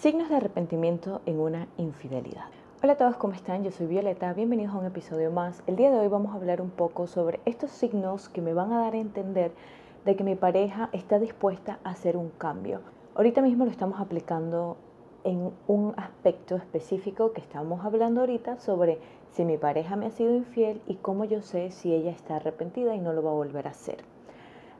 Signos de arrepentimiento en una infidelidad. Hola a todos, ¿cómo están? Yo soy Violeta, bienvenidos a un episodio más. El día de hoy vamos a hablar un poco sobre estos signos que me van a dar a entender de que mi pareja está dispuesta a hacer un cambio. Ahorita mismo lo estamos aplicando en un aspecto específico que estamos hablando ahorita sobre si mi pareja me ha sido infiel y cómo yo sé si ella está arrepentida y no lo va a volver a hacer.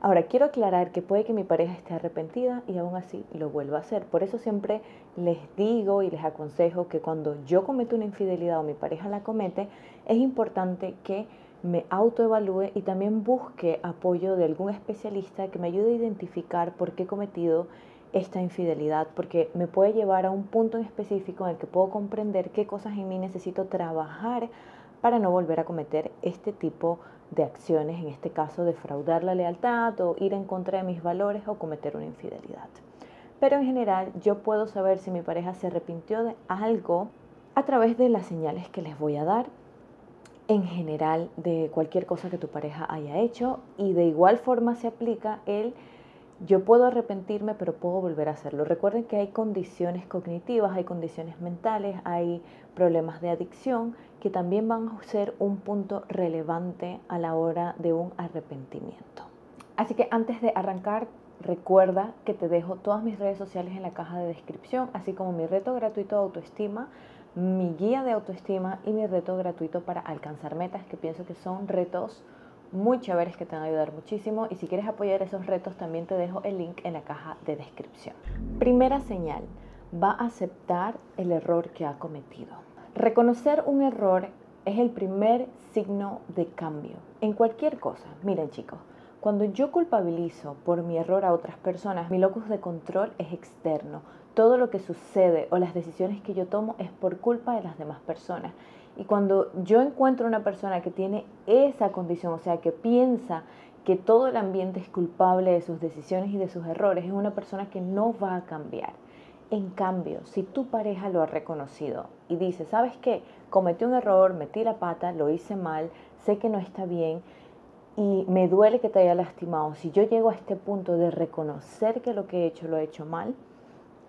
Ahora, quiero aclarar que puede que mi pareja esté arrepentida y aún así lo vuelva a hacer. Por eso siempre les digo y les aconsejo que cuando yo cometo una infidelidad o mi pareja la comete, es importante que me autoevalúe y también busque apoyo de algún especialista que me ayude a identificar por qué he cometido esta infidelidad, porque me puede llevar a un punto en específico en el que puedo comprender qué cosas en mí necesito trabajar para no volver a cometer este tipo de acciones, en este caso defraudar la lealtad o ir en contra de mis valores o cometer una infidelidad. Pero en general yo puedo saber si mi pareja se arrepintió de algo a través de las señales que les voy a dar en general de cualquier cosa que tu pareja haya hecho y de igual forma se aplica el yo puedo arrepentirme, pero puedo volver a hacerlo. Recuerden que hay condiciones cognitivas, hay condiciones mentales, hay problemas de adicción que también van a ser un punto relevante a la hora de un arrepentimiento. Así que antes de arrancar, recuerda que te dejo todas mis redes sociales en la caja de descripción, así como mi reto gratuito de autoestima, mi guía de autoestima y mi reto gratuito para alcanzar metas, que pienso que son retos muy chéveres que te van a ayudar muchísimo y si quieres apoyar esos retos también te dejo el link en la caja de descripción. Primera señal, va a aceptar el error que ha cometido. Reconocer un error es el primer signo de cambio en cualquier cosa. Miren chicos, cuando yo culpabilizo por mi error a otras personas, mi locus de control es externo. Todo lo que sucede o las decisiones que yo tomo es por culpa de las demás personas. Y cuando yo encuentro una persona que tiene esa condición, o sea, que piensa que todo el ambiente es culpable de sus decisiones y de sus errores, es una persona que no va a cambiar. En cambio, si tu pareja lo ha reconocido y dice, ¿sabes qué? Cometí un error, metí la pata, lo hice mal, sé que no está bien y me duele que te haya lastimado. Si yo llego a este punto de reconocer que lo que he hecho lo he hecho mal,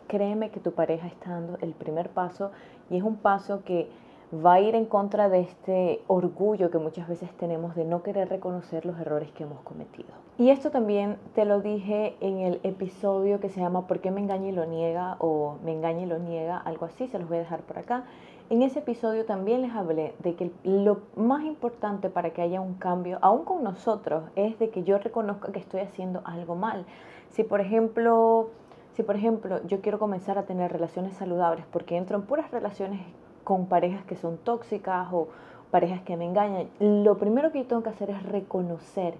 créeme que tu pareja está dando el primer paso y es un paso que va a ir en contra de este orgullo que muchas veces tenemos de no querer reconocer los errores que hemos cometido. Y esto también te lo dije en el episodio que se llama ¿Por qué me engaña y lo niega? o me engaña y lo niega, algo así, se los voy a dejar por acá. En ese episodio también les hablé de que lo más importante para que haya un cambio, aún con nosotros, es de que yo reconozca que estoy haciendo algo mal. Si por ejemplo, si por ejemplo yo quiero comenzar a tener relaciones saludables porque entro en puras relaciones con parejas que son tóxicas o parejas que me engañan, lo primero que yo tengo que hacer es reconocer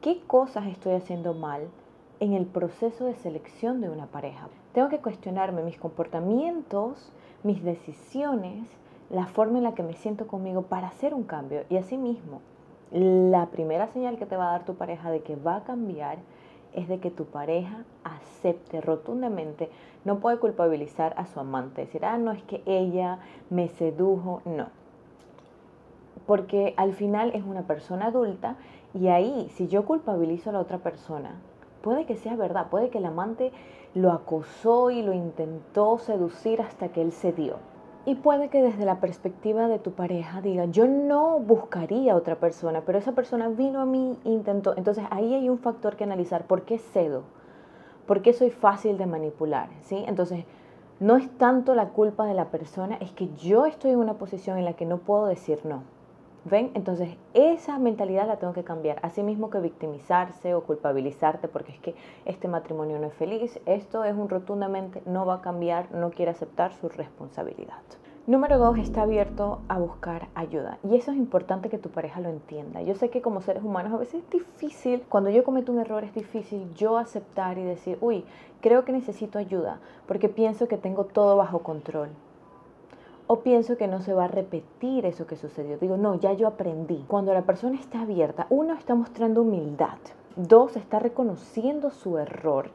qué cosas estoy haciendo mal en el proceso de selección de una pareja. Tengo que cuestionarme mis comportamientos, mis decisiones, la forma en la que me siento conmigo para hacer un cambio. Y asimismo, la primera señal que te va a dar tu pareja de que va a cambiar es de que tu pareja acepte rotundamente, no puede culpabilizar a su amante, decir, ah, no es que ella me sedujo, no. Porque al final es una persona adulta y ahí, si yo culpabilizo a la otra persona, puede que sea verdad, puede que el amante lo acosó y lo intentó seducir hasta que él cedió. Y puede que desde la perspectiva de tu pareja diga, yo no buscaría otra persona, pero esa persona vino a mí intentó. Entonces ahí hay un factor que analizar. ¿Por qué cedo? ¿Por qué soy fácil de manipular? ¿Sí? Entonces, no es tanto la culpa de la persona, es que yo estoy en una posición en la que no puedo decir no. ¿Ven? Entonces, esa mentalidad la tengo que cambiar. Así mismo que victimizarse o culpabilizarte porque es que este matrimonio no es feliz, esto es un rotundamente no va a cambiar, no quiere aceptar su responsabilidad. Número dos, está abierto a buscar ayuda. Y eso es importante que tu pareja lo entienda. Yo sé que como seres humanos a veces es difícil, cuando yo cometo un error es difícil yo aceptar y decir, uy, creo que necesito ayuda porque pienso que tengo todo bajo control o pienso que no se va a repetir eso que sucedió. Digo, no, ya yo aprendí. Cuando la persona está abierta, uno está mostrando humildad, dos está reconociendo su error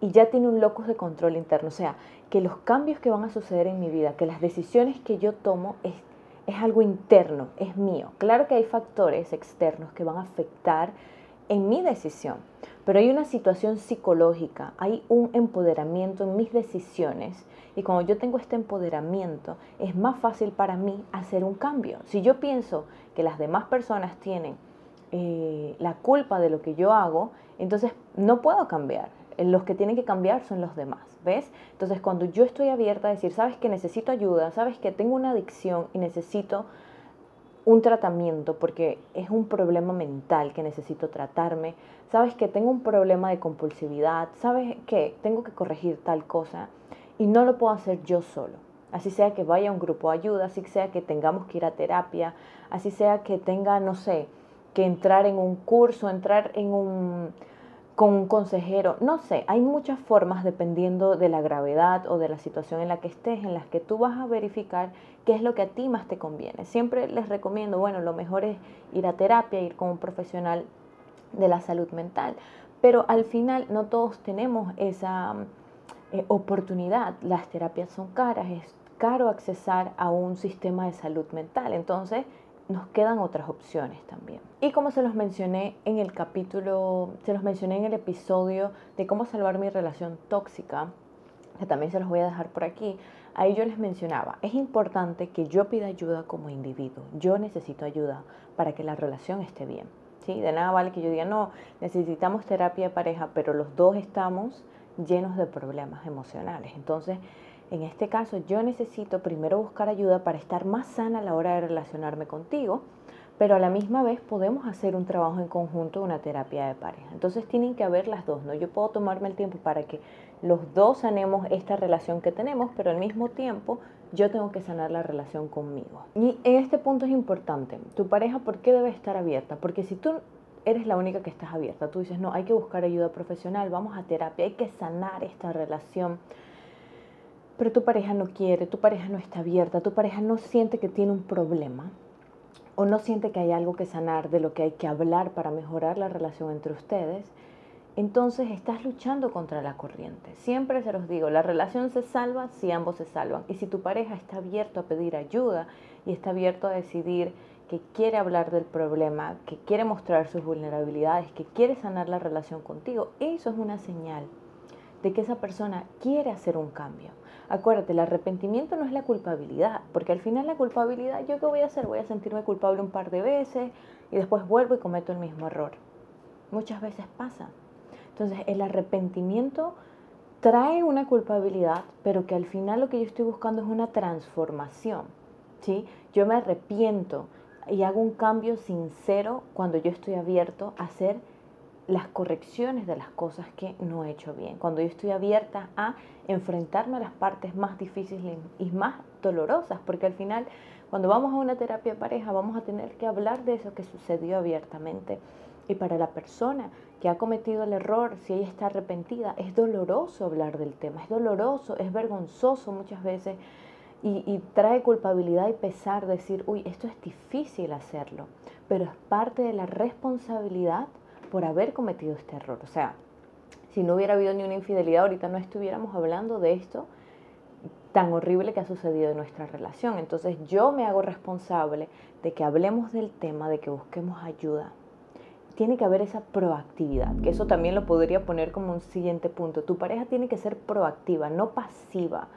y ya tiene un locus de control interno. O sea, que los cambios que van a suceder en mi vida, que las decisiones que yo tomo es, es algo interno, es mío. Claro que hay factores externos que van a afectar en mi decisión, pero hay una situación psicológica, hay un empoderamiento en mis decisiones y cuando yo tengo este empoderamiento es más fácil para mí hacer un cambio. Si yo pienso que las demás personas tienen eh, la culpa de lo que yo hago, entonces no puedo cambiar. Los que tienen que cambiar son los demás, ¿ves? Entonces cuando yo estoy abierta a decir, sabes que necesito ayuda, sabes que tengo una adicción y necesito un tratamiento porque es un problema mental que necesito tratarme, sabes que tengo un problema de compulsividad, sabes que tengo que corregir tal cosa y no lo puedo hacer yo solo. Así sea que vaya a un grupo de ayuda, así sea que tengamos que ir a terapia, así sea que tenga, no sé, que entrar en un curso, entrar en un con un consejero, no sé, hay muchas formas dependiendo de la gravedad o de la situación en la que estés, en las que tú vas a verificar qué es lo que a ti más te conviene. Siempre les recomiendo, bueno, lo mejor es ir a terapia, ir con un profesional de la salud mental, pero al final no todos tenemos esa eh, oportunidad. Las terapias son caras, es caro accesar a un sistema de salud mental, entonces nos quedan otras opciones también. Y como se los mencioné en el capítulo, se los mencioné en el episodio de cómo salvar mi relación tóxica, que también se los voy a dejar por aquí, ahí yo les mencionaba, es importante que yo pida ayuda como individuo, yo necesito ayuda para que la relación esté bien. ¿sí? De nada vale que yo diga, no, necesitamos terapia de pareja, pero los dos estamos llenos de problemas emocionales. Entonces, en este caso, yo necesito primero buscar ayuda para estar más sana a la hora de relacionarme contigo, pero a la misma vez podemos hacer un trabajo en conjunto, una terapia de pareja. Entonces tienen que haber las dos, ¿no? Yo puedo tomarme el tiempo para que los dos sanemos esta relación que tenemos, pero al mismo tiempo yo tengo que sanar la relación conmigo. Y en este punto es importante, tu pareja, ¿por qué debe estar abierta? Porque si tú eres la única que estás abierta, tú dices, no, hay que buscar ayuda profesional, vamos a terapia, hay que sanar esta relación pero tu pareja no quiere, tu pareja no está abierta, tu pareja no siente que tiene un problema o no siente que hay algo que sanar, de lo que hay que hablar para mejorar la relación entre ustedes, entonces estás luchando contra la corriente. Siempre se los digo, la relación se salva si ambos se salvan. Y si tu pareja está abierto a pedir ayuda y está abierto a decidir que quiere hablar del problema, que quiere mostrar sus vulnerabilidades, que quiere sanar la relación contigo, eso es una señal de que esa persona quiere hacer un cambio. Acuérdate, el arrepentimiento no es la culpabilidad, porque al final la culpabilidad, ¿yo qué voy a hacer? Voy a sentirme culpable un par de veces y después vuelvo y cometo el mismo error. Muchas veces pasa. Entonces, el arrepentimiento trae una culpabilidad, pero que al final lo que yo estoy buscando es una transformación. ¿sí? Yo me arrepiento y hago un cambio sincero cuando yo estoy abierto a hacer las correcciones de las cosas que no he hecho bien, cuando yo estoy abierta a enfrentarme a las partes más difíciles y más dolorosas, porque al final cuando vamos a una terapia pareja vamos a tener que hablar de eso que sucedió abiertamente. Y para la persona que ha cometido el error, si ella está arrepentida, es doloroso hablar del tema, es doloroso, es vergonzoso muchas veces y, y trae culpabilidad y pesar decir, uy, esto es difícil hacerlo, pero es parte de la responsabilidad por haber cometido este error. O sea, si no hubiera habido ni una infidelidad, ahorita no estuviéramos hablando de esto tan horrible que ha sucedido en nuestra relación. Entonces yo me hago responsable de que hablemos del tema, de que busquemos ayuda. Tiene que haber esa proactividad, que eso también lo podría poner como un siguiente punto. Tu pareja tiene que ser proactiva, no pasiva.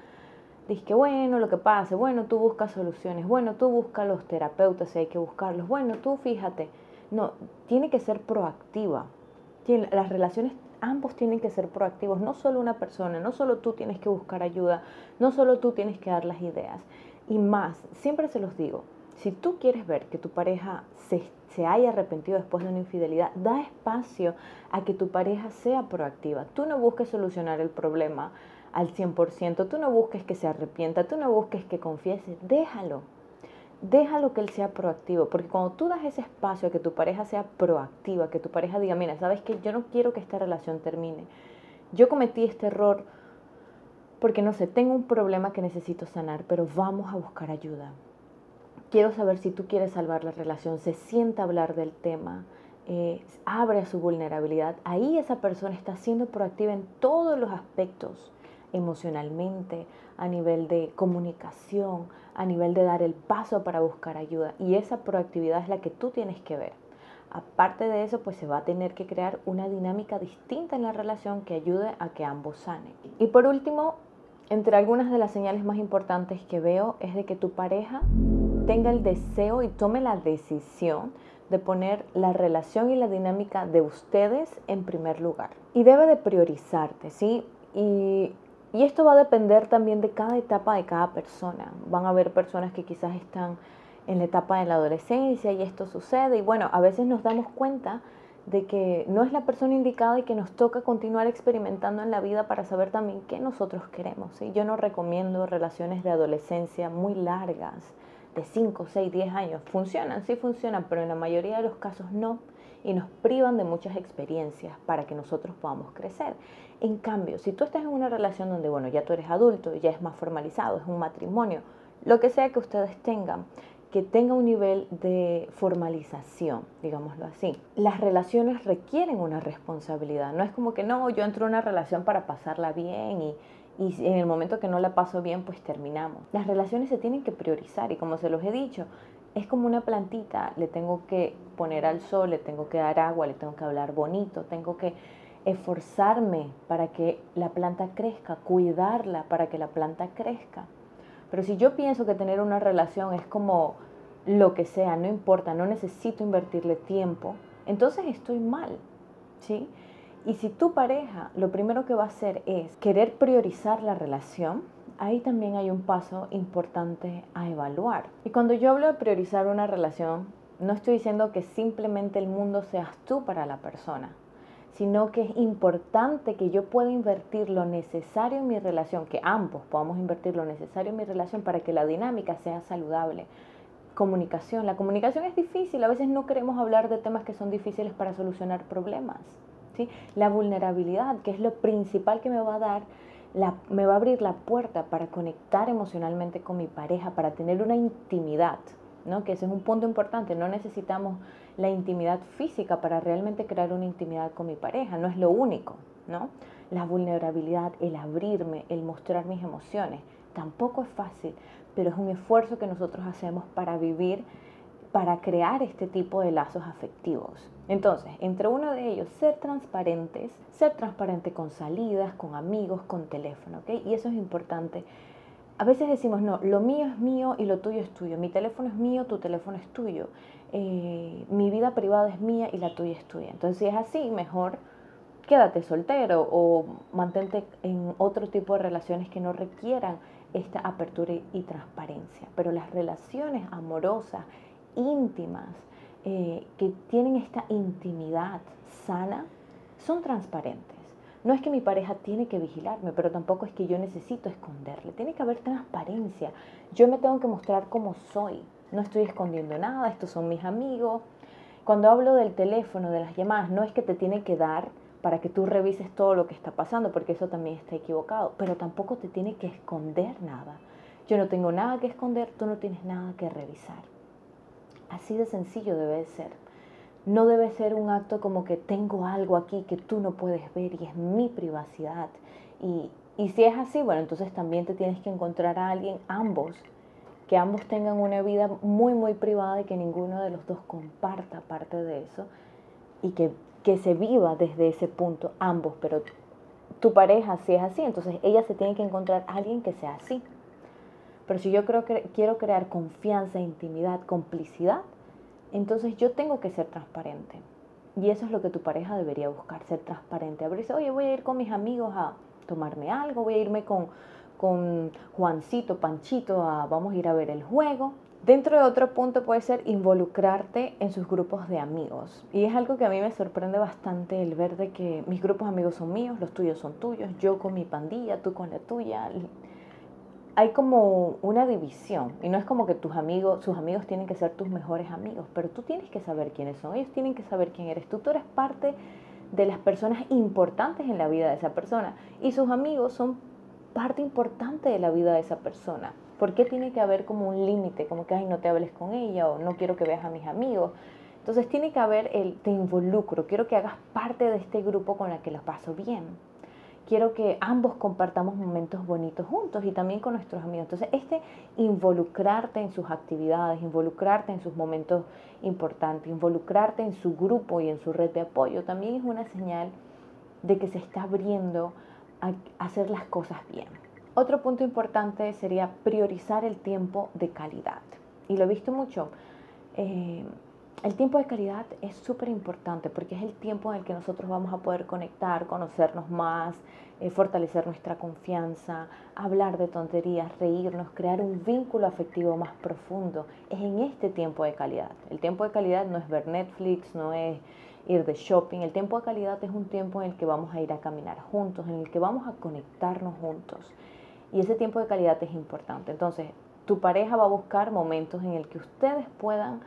Dice que bueno, lo que pase, bueno, tú buscas soluciones, bueno, tú buscas los terapeutas si hay que buscarlos, bueno, tú fíjate. No, tiene que ser proactiva. Las relaciones, ambos tienen que ser proactivos, no solo una persona, no solo tú tienes que buscar ayuda, no solo tú tienes que dar las ideas. Y más, siempre se los digo, si tú quieres ver que tu pareja se, se, haya arrepentido después de una infidelidad, da espacio a que tu pareja sea proactiva. Tú no busques solucionar el problema al 100%, tú no busques que se arrepienta, tú no busques que confiese, déjalo déjalo que él sea proactivo, porque cuando tú das ese espacio a que tu pareja sea proactiva, que tu pareja diga, mira, sabes que yo no quiero que esta relación termine, yo cometí este error porque no sé, tengo un problema que necesito sanar, pero vamos a buscar ayuda. Quiero saber si tú quieres salvar la relación, se sienta a hablar del tema, eh, abre su vulnerabilidad. Ahí esa persona está siendo proactiva en todos los aspectos, emocionalmente, a nivel de comunicación, a nivel de dar el paso para buscar ayuda. Y esa proactividad es la que tú tienes que ver. Aparte de eso, pues se va a tener que crear una dinámica distinta en la relación que ayude a que ambos sanen. Y por último, entre algunas de las señales más importantes que veo es de que tu pareja tenga el deseo y tome la decisión de poner la relación y la dinámica de ustedes en primer lugar. Y debe de priorizarte, ¿sí? Y, y esto va a depender también de cada etapa de cada persona. Van a haber personas que quizás están en la etapa de la adolescencia y esto sucede. Y bueno, a veces nos damos cuenta de que no es la persona indicada y que nos toca continuar experimentando en la vida para saber también qué nosotros queremos. ¿sí? Yo no recomiendo relaciones de adolescencia muy largas, de 5, 6, 10 años. Funcionan, sí funcionan, pero en la mayoría de los casos no y nos privan de muchas experiencias para que nosotros podamos crecer. En cambio, si tú estás en una relación donde, bueno, ya tú eres adulto, ya es más formalizado, es un matrimonio, lo que sea que ustedes tengan, que tenga un nivel de formalización, digámoslo así. Las relaciones requieren una responsabilidad. No es como que no, yo entro en una relación para pasarla bien y, y en el momento que no la paso bien, pues terminamos. Las relaciones se tienen que priorizar y como se los he dicho, es como una plantita, le tengo que poner al sol, le tengo que dar agua, le tengo que hablar bonito, tengo que esforzarme para que la planta crezca, cuidarla para que la planta crezca. Pero si yo pienso que tener una relación es como lo que sea, no importa, no necesito invertirle tiempo, entonces estoy mal, ¿sí? Y si tu pareja lo primero que va a hacer es querer priorizar la relación, ahí también hay un paso importante a evaluar. Y cuando yo hablo de priorizar una relación, no estoy diciendo que simplemente el mundo seas tú para la persona, sino que es importante que yo pueda invertir lo necesario en mi relación, que ambos podamos invertir lo necesario en mi relación para que la dinámica sea saludable, comunicación. La comunicación es difícil, a veces no queremos hablar de temas que son difíciles para solucionar problemas. ¿sí? La vulnerabilidad, que es lo principal que me va a dar, me va a abrir la puerta para conectar emocionalmente con mi pareja, para tener una intimidad, ¿no? que ese es un punto importante. No necesitamos la intimidad física para realmente crear una intimidad con mi pareja, no es lo único. ¿no? La vulnerabilidad, el abrirme, el mostrar mis emociones, tampoco es fácil, pero es un esfuerzo que nosotros hacemos para vivir, para crear este tipo de lazos afectivos. Entonces, entre uno de ellos, ser transparentes, ser transparente con salidas, con amigos, con teléfono, ¿ok? Y eso es importante. A veces decimos, no, lo mío es mío y lo tuyo es tuyo. Mi teléfono es mío, tu teléfono es tuyo. Eh, mi vida privada es mía y la tuya es tuya. Entonces, si es así, mejor quédate soltero o mantente en otro tipo de relaciones que no requieran esta apertura y transparencia. Pero las relaciones amorosas, íntimas, eh, que tienen esta intimidad sana, son transparentes. No es que mi pareja tiene que vigilarme, pero tampoco es que yo necesito esconderle. Tiene que haber transparencia. Yo me tengo que mostrar como soy. No estoy escondiendo nada, estos son mis amigos. Cuando hablo del teléfono, de las llamadas, no es que te tiene que dar para que tú revises todo lo que está pasando, porque eso también está equivocado, pero tampoco te tiene que esconder nada. Yo no tengo nada que esconder, tú no tienes nada que revisar. Así de sencillo debe ser. No debe ser un acto como que tengo algo aquí que tú no puedes ver y es mi privacidad. Y, y si es así, bueno, entonces también te tienes que encontrar a alguien, ambos, que ambos tengan una vida muy, muy privada y que ninguno de los dos comparta parte de eso y que que se viva desde ese punto ambos, pero tu pareja si es así, entonces ella se tiene que encontrar alguien que sea así. Pero si yo creo que quiero crear confianza, intimidad, complicidad, entonces yo tengo que ser transparente. Y eso es lo que tu pareja debería buscar, ser transparente. Abrirse, oye, voy a ir con mis amigos a tomarme algo, voy a irme con, con Juancito, Panchito, a, vamos a ir a ver el juego. Dentro de otro punto puede ser involucrarte en sus grupos de amigos. Y es algo que a mí me sorprende bastante el ver de que mis grupos de amigos son míos, los tuyos son tuyos, yo con mi pandilla, tú con la tuya. Hay como una división y no es como que tus amigos, sus amigos tienen que ser tus mejores amigos, pero tú tienes que saber quiénes son, ellos tienen que saber quién eres tú, tú eres parte de las personas importantes en la vida de esa persona y sus amigos son parte importante de la vida de esa persona. ¿Por qué tiene que haber como un límite? Como que, ay, no te hables con ella o no quiero que veas a mis amigos. Entonces tiene que haber el te involucro, quiero que hagas parte de este grupo con el que lo paso bien. Quiero que ambos compartamos momentos bonitos juntos y también con nuestros amigos. Entonces, este involucrarte en sus actividades, involucrarte en sus momentos importantes, involucrarte en su grupo y en su red de apoyo, también es una señal de que se está abriendo a hacer las cosas bien. Otro punto importante sería priorizar el tiempo de calidad. Y lo he visto mucho. Eh, el tiempo de calidad es súper importante porque es el tiempo en el que nosotros vamos a poder conectar, conocernos más, eh, fortalecer nuestra confianza, hablar de tonterías, reírnos, crear un vínculo afectivo más profundo. Es en este tiempo de calidad. El tiempo de calidad no es ver Netflix, no es ir de shopping. El tiempo de calidad es un tiempo en el que vamos a ir a caminar juntos, en el que vamos a conectarnos juntos. Y ese tiempo de calidad es importante. Entonces, tu pareja va a buscar momentos en el que ustedes puedan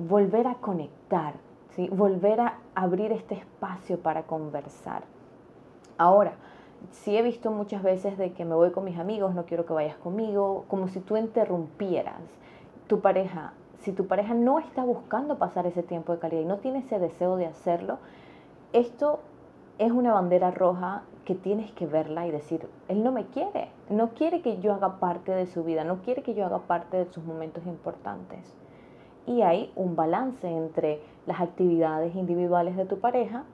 volver a conectar, ¿sí? volver a abrir este espacio para conversar. Ahora, sí he visto muchas veces de que me voy con mis amigos, no quiero que vayas conmigo, como si tú interrumpieras tu pareja. Si tu pareja no está buscando pasar ese tiempo de calidad y no tiene ese deseo de hacerlo, esto es una bandera roja que tienes que verla y decir, él no me quiere, no quiere que yo haga parte de su vida, no quiere que yo haga parte de sus momentos importantes y hay un balance entre las actividades individuales de tu pareja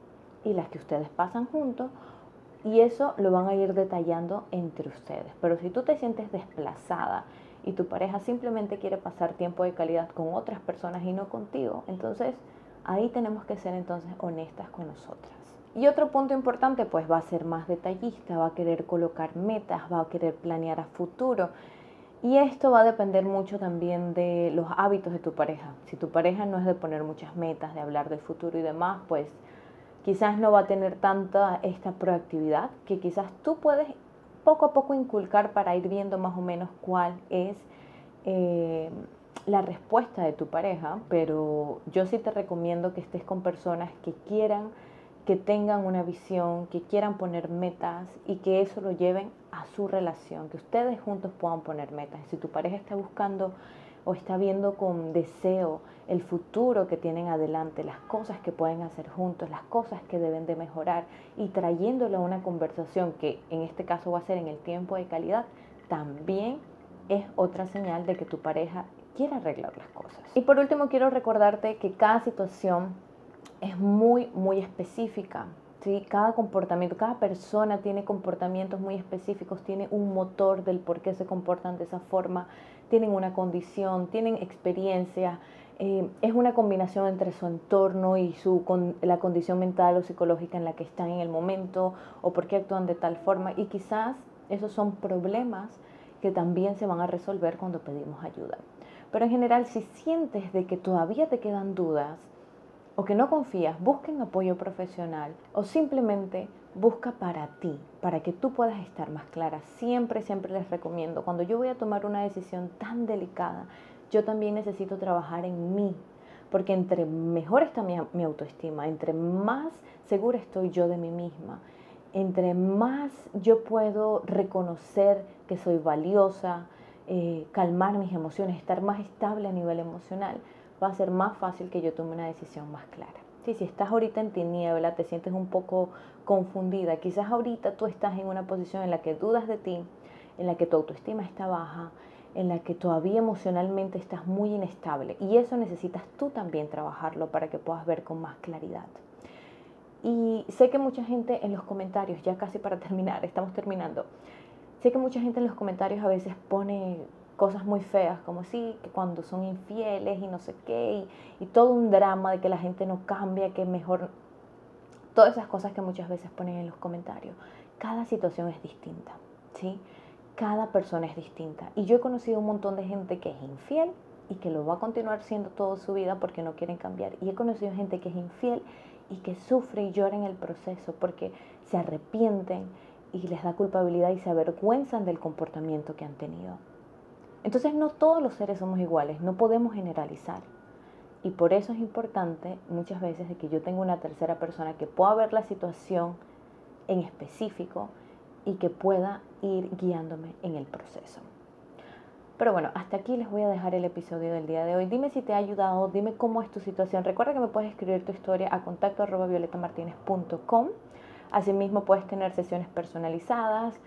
y las que ustedes pasan juntos y eso lo van a ir detallando entre ustedes. Pero si tú te sientes desplazada y tu pareja simplemente quiere pasar tiempo de calidad con otras personas y no contigo, entonces ahí tenemos que ser entonces honestas con nosotras. Y otro punto importante pues va a ser más detallista, va a querer colocar metas, va a querer planear a futuro y esto va a depender mucho también de los hábitos de tu pareja. Si tu pareja no es de poner muchas metas, de hablar del futuro y demás, pues quizás no va a tener tanta esta proactividad que quizás tú puedes poco a poco inculcar para ir viendo más o menos cuál es eh, la respuesta de tu pareja. Pero yo sí te recomiendo que estés con personas que quieran que tengan una visión, que quieran poner metas y que eso lo lleven a su relación, que ustedes juntos puedan poner metas. Si tu pareja está buscando o está viendo con deseo el futuro que tienen adelante, las cosas que pueden hacer juntos, las cosas que deben de mejorar y trayéndolo a una conversación que en este caso va a ser en el tiempo de calidad, también es otra señal de que tu pareja quiere arreglar las cosas. Y por último quiero recordarte que cada situación es muy, muy específica. ¿sí? Cada comportamiento, cada persona tiene comportamientos muy específicos, tiene un motor del por qué se comportan de esa forma, tienen una condición, tienen experiencia. Eh, es una combinación entre su entorno y su, con, la condición mental o psicológica en la que están en el momento o por qué actúan de tal forma. Y quizás esos son problemas que también se van a resolver cuando pedimos ayuda. Pero en general, si sientes de que todavía te quedan dudas, o que no confías, busquen apoyo profesional o simplemente busca para ti, para que tú puedas estar más clara. Siempre, siempre les recomiendo, cuando yo voy a tomar una decisión tan delicada, yo también necesito trabajar en mí, porque entre mejor está mi, autoestima, entre más segura estoy yo de mí misma, entre más yo puedo reconocer que soy valiosa, eh, calmar mis emociones, estar más estable a nivel emocional, va a ser más fácil que yo tome una decisión más clara. si estás ahorita en tiniebla, te sientes un poco confundida, quizás ahorita tú estás en una posición en la que dudas de ti, en la que tu autoestima está baja, en la que todavía emocionalmente estás muy inestable y eso necesitas tú también trabajarlo para que puedas ver con más claridad. Y sé que mucha gente en los comentarios, ya casi para terminar, estamos terminando, sé que mucha gente en los comentarios a veces pone cosas muy feas, como sí, que cuando son infieles y no sé qué, y, todo un drama de que la gente no cambia, que mejor, todas esas cosas que muchas veces ponen en los comentarios. Cada situación es distinta, ¿sí? Cada persona es distinta. Y yo he conocido un montón de gente que es infiel y que lo va a continuar siendo toda su vida porque no quieren cambiar. Y he conocido gente que es infiel y que sufre y llora en el proceso porque se arrepienten y les da culpabilidad y se avergüenzan del comportamiento que han tenido. Entonces no todos los seres somos iguales, no podemos generalizar. Y por eso es importante muchas veces de que yo tenga una tercera persona que pueda ver la situación en específico y que pueda ir guiándome en el proceso. Pero bueno, hasta aquí les voy a dejar el episodio del día de hoy. Dime si te ha ayudado, dime cómo es tu situación. Recuerda que me puedes escribir tu historia a contacto Asimismo puedes tener sesiones personalizadas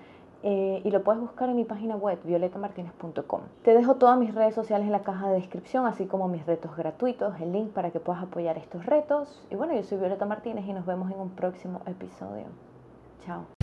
eh, y lo puedes buscar en mi página web violetamartinez.com. Te dejo todas mis redes sociales en la caja de descripción, así como mis retos gratuitos, el link para que puedas apoyar estos retos. Y bueno, yo soy Violeta Martínez y nos vemos en un próximo episodio. Chao.